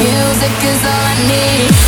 music is all I need.